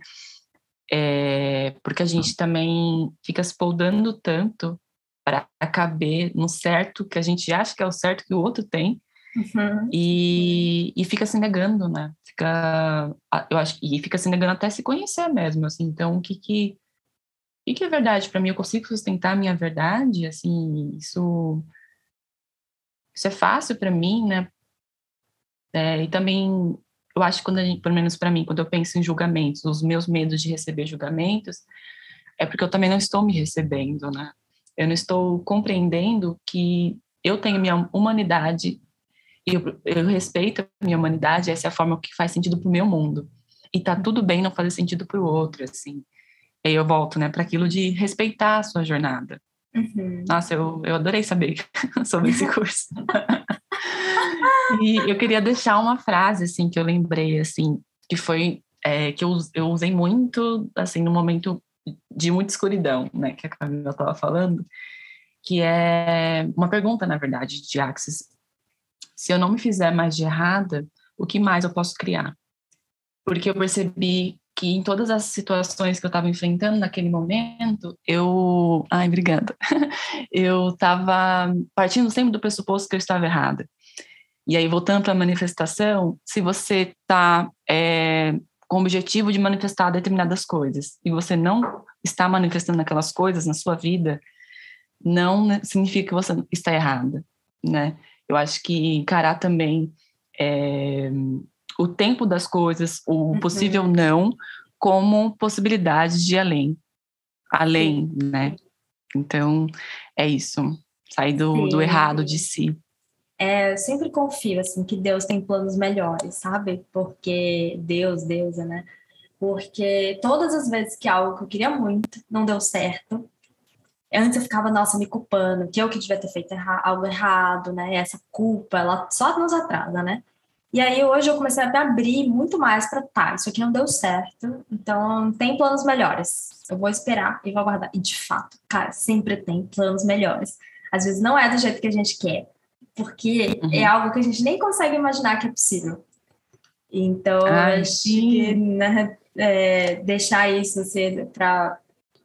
é, porque a gente também fica se poldando tanto para caber no certo que a gente acha que é o certo que o outro tem uhum. e, e fica se negando, né? Fica, eu acho e fica se negando até se conhecer mesmo, assim. Então, o que que o que é verdade para mim? Eu consigo sustentar a minha verdade? Assim, isso isso é fácil para mim, né? É, e também eu acho que quando a gente, pelo menos para mim, quando eu penso em julgamentos, os meus medos de receber julgamentos, é porque eu também não estou me recebendo, né? Eu não estou compreendendo que eu tenho minha humanidade e eu, eu respeito a minha humanidade, essa é a forma que faz sentido para o meu mundo. E tá tudo bem não fazer sentido para o outro, assim. E aí eu volto, né, para aquilo de respeitar a sua jornada. Uhum. Nossa, eu, eu adorei saber sobre esse curso. e eu queria deixar uma frase, assim, que eu lembrei, assim, que foi, é, que eu, eu usei muito, assim, no momento de muita escuridão, né, que a Camila estava falando, que é uma pergunta, na verdade, de Axis. Se eu não me fizer mais de errada, o que mais eu posso criar? Porque eu percebi que em todas as situações que eu estava enfrentando naquele momento, eu. Ai, obrigada. eu estava partindo sempre do pressuposto que eu estava errada. E aí, voltando para a manifestação, se você está é, com o objetivo de manifestar determinadas coisas e você não está manifestando aquelas coisas na sua vida, não significa que você está errada, né? Eu acho que encarar também é, o tempo das coisas, o uhum. possível não, como possibilidade de além. Além, Sim. né? Então, é isso. Sair do, do errado de si. É, eu sempre confio, assim, que Deus tem planos melhores, sabe? Porque Deus, Deus, né? Porque todas as vezes que algo que eu queria muito não deu certo, antes eu ficava, nossa, me culpando, que eu que devia ter feito erra algo errado, né? Essa culpa, ela só nos atrasa, né? E aí hoje eu comecei a me abrir muito mais para tá, isso aqui não deu certo, então tem planos melhores. Eu vou esperar e vou aguardar. E de fato, cara, sempre tem planos melhores. Às vezes não é do jeito que a gente quer, porque uhum. é algo que a gente nem consegue imaginar que é possível. Então, Ai, acho que né, é, deixar isso assim, para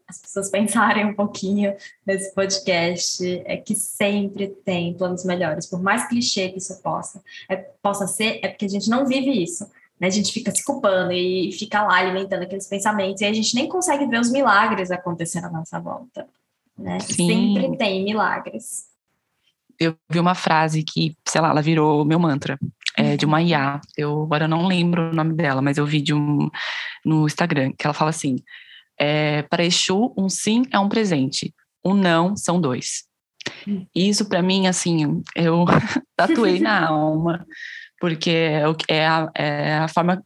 as pessoas pensarem um pouquinho nesse podcast é que sempre tem planos melhores, por mais clichê que isso possa, é, possa ser, é porque a gente não vive isso. Né? A gente fica se culpando e fica lá alimentando aqueles pensamentos e a gente nem consegue ver os milagres acontecendo à nossa volta. Né? Sempre tem milagres. Eu vi uma frase que, sei lá, ela virou meu mantra. É, de uma IA. Eu agora não lembro o nome dela, mas eu vi de um, no Instagram, que ela fala assim: é, para Exu, um sim é um presente, um não são dois. E isso para mim, assim, eu tatuei na alma, porque é, é a, é a, forma,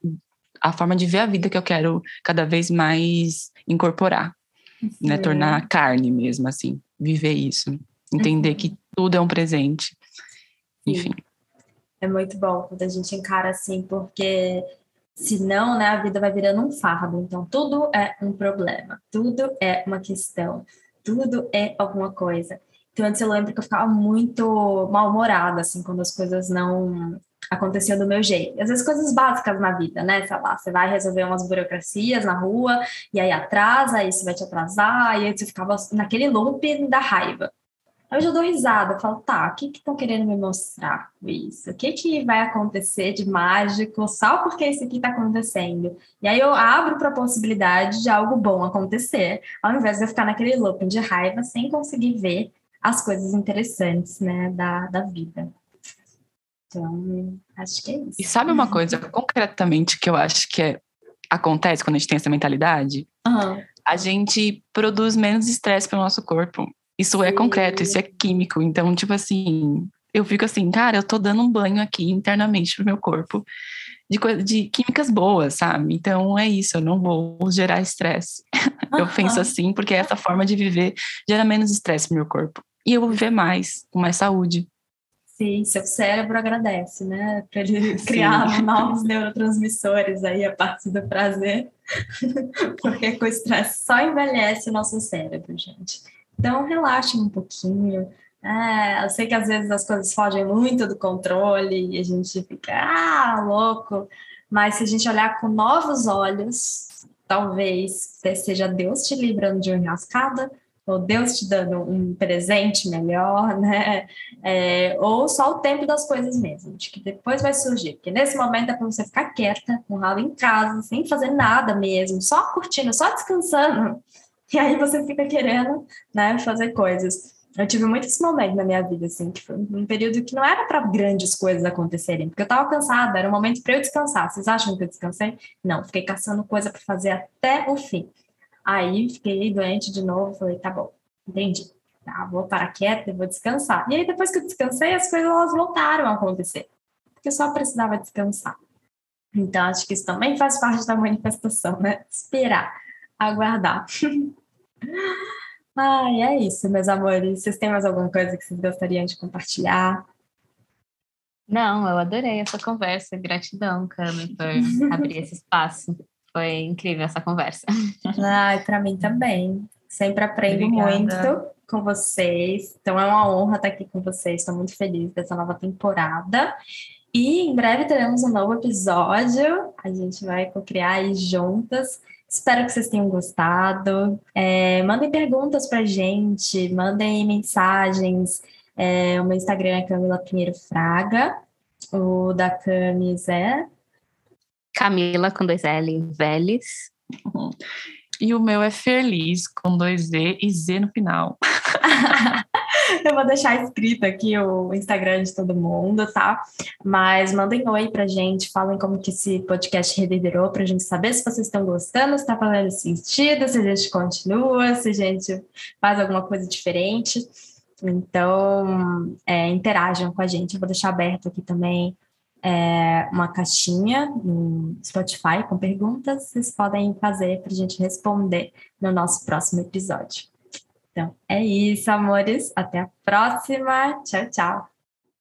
a forma de ver a vida que eu quero cada vez mais incorporar, né? Tornar carne mesmo, assim, viver isso. Entender uhum. que tudo é um presente. Enfim. É muito bom quando a gente encara assim, porque Senão, né, a vida vai virando um fardo. Então, tudo é um problema, tudo é uma questão, tudo é alguma coisa. Então, antes eu lembro que eu ficava muito mal-humorada, assim, quando as coisas não aconteciam do meu jeito. Às vezes, coisas básicas na vida, né? Sei lá, você vai resolver umas burocracias na rua, e aí atrasa, isso vai te atrasar, e aí você ficava naquele loop da raiva. Aí eu já dou risada, falo, tá, o que que estão querendo me mostrar com isso? O que que vai acontecer de mágico só porque isso aqui está acontecendo? E aí eu abro para a possibilidade de algo bom acontecer, ao invés de eu ficar naquele looping de raiva sem conseguir ver as coisas interessantes, né, da, da vida. Então, acho que é isso. E sabe uma coisa concretamente que eu acho que é, acontece quando a gente tem essa mentalidade? Uhum. A gente produz menos estresse para o nosso corpo. Isso é concreto, isso é químico. Então, tipo assim, eu fico assim, cara, eu tô dando um banho aqui internamente pro meu corpo de, de químicas boas, sabe? Então é isso, eu não vou gerar estresse. eu penso assim, porque essa forma de viver gera menos estresse pro meu corpo. E eu vou viver mais, com mais saúde. Sim, seu cérebro agradece, né? Para ele criar novos neurotransmissores aí a partir do prazer. porque com estresse só envelhece o nosso cérebro, gente. Então, relaxe um pouquinho. É, eu sei que às vezes as coisas fogem muito do controle e a gente fica, ah, louco. Mas se a gente olhar com novos olhos, talvez seja Deus te livrando de uma enrascada, ou Deus te dando um presente melhor, né? É, ou só o tempo das coisas mesmo, de que depois vai surgir. Porque nesse momento é para você ficar quieta, com o ralo em casa, sem fazer nada mesmo, só curtindo, só descansando e aí você fica querendo, né, fazer coisas. Eu tive muito esse momento na minha vida, assim, que foi um período que não era para grandes coisas acontecerem, porque eu estava cansada, era um momento para eu descansar. Vocês acham que eu descansei? Não, fiquei caçando coisa para fazer até o fim. Aí fiquei doente de novo, falei, tá bom, entendi. Tá, vou parar quieta e vou descansar. E aí depois que eu descansei, as coisas elas voltaram a acontecer, porque eu só precisava descansar. Então acho que isso também faz parte da manifestação, né? Esperar, aguardar. Ai, é isso, meus amores. Vocês têm mais alguma coisa que vocês gostariam de compartilhar? Não, eu adorei essa conversa. Gratidão, Cami, por abrir esse espaço. Foi incrível essa conversa. Ai, para mim também. Sempre aprendo Obrigada. muito com vocês. Então é uma honra estar aqui com vocês. Estou muito feliz dessa nova temporada. E em breve teremos um novo episódio. A gente vai criar aí juntas. Espero que vocês tenham gostado. É, mandem perguntas para gente, mandem mensagens. É, o meu Instagram é Camila Pinheiro Fraga. O da Camis é. Camila com dois L, Vélez. E o meu é Feliz, com dois E e Z no final. Eu vou deixar escrito aqui o Instagram de todo mundo, tá? Mas mandem oi pra gente, falem como que esse podcast reverberou pra gente saber se vocês estão gostando, se tá fazendo sentido, se a gente continua, se a gente faz alguma coisa diferente. Então, é, interajam com a gente. Eu vou deixar aberto aqui também é, uma caixinha no Spotify com perguntas. Vocês podem fazer para a gente responder no nosso próximo episódio. Então, é isso, amores. Até a próxima. Tchau, tchau.